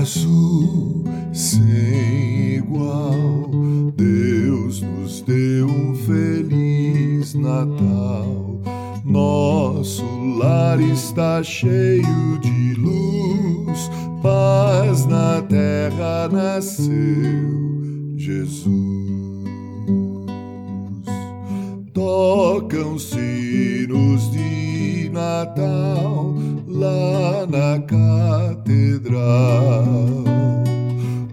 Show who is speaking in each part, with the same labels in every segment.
Speaker 1: azul sem igual, Deus nos deu um feliz Natal. Nosso lar está cheio de luz, paz na terra nasceu Jesus. Tocam sinos de Natal na catedral.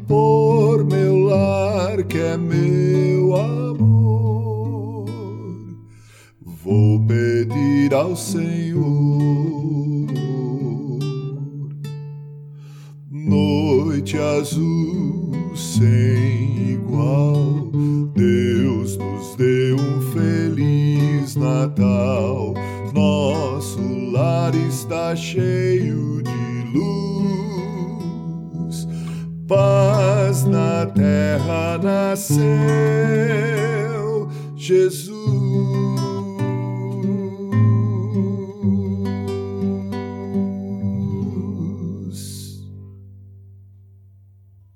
Speaker 1: Por meu lar que é meu amor, vou pedir ao Senhor. Noite azul sem igual, Deus nos deu um feliz Natal está cheio de luz, paz na terra nasceu, Jesus.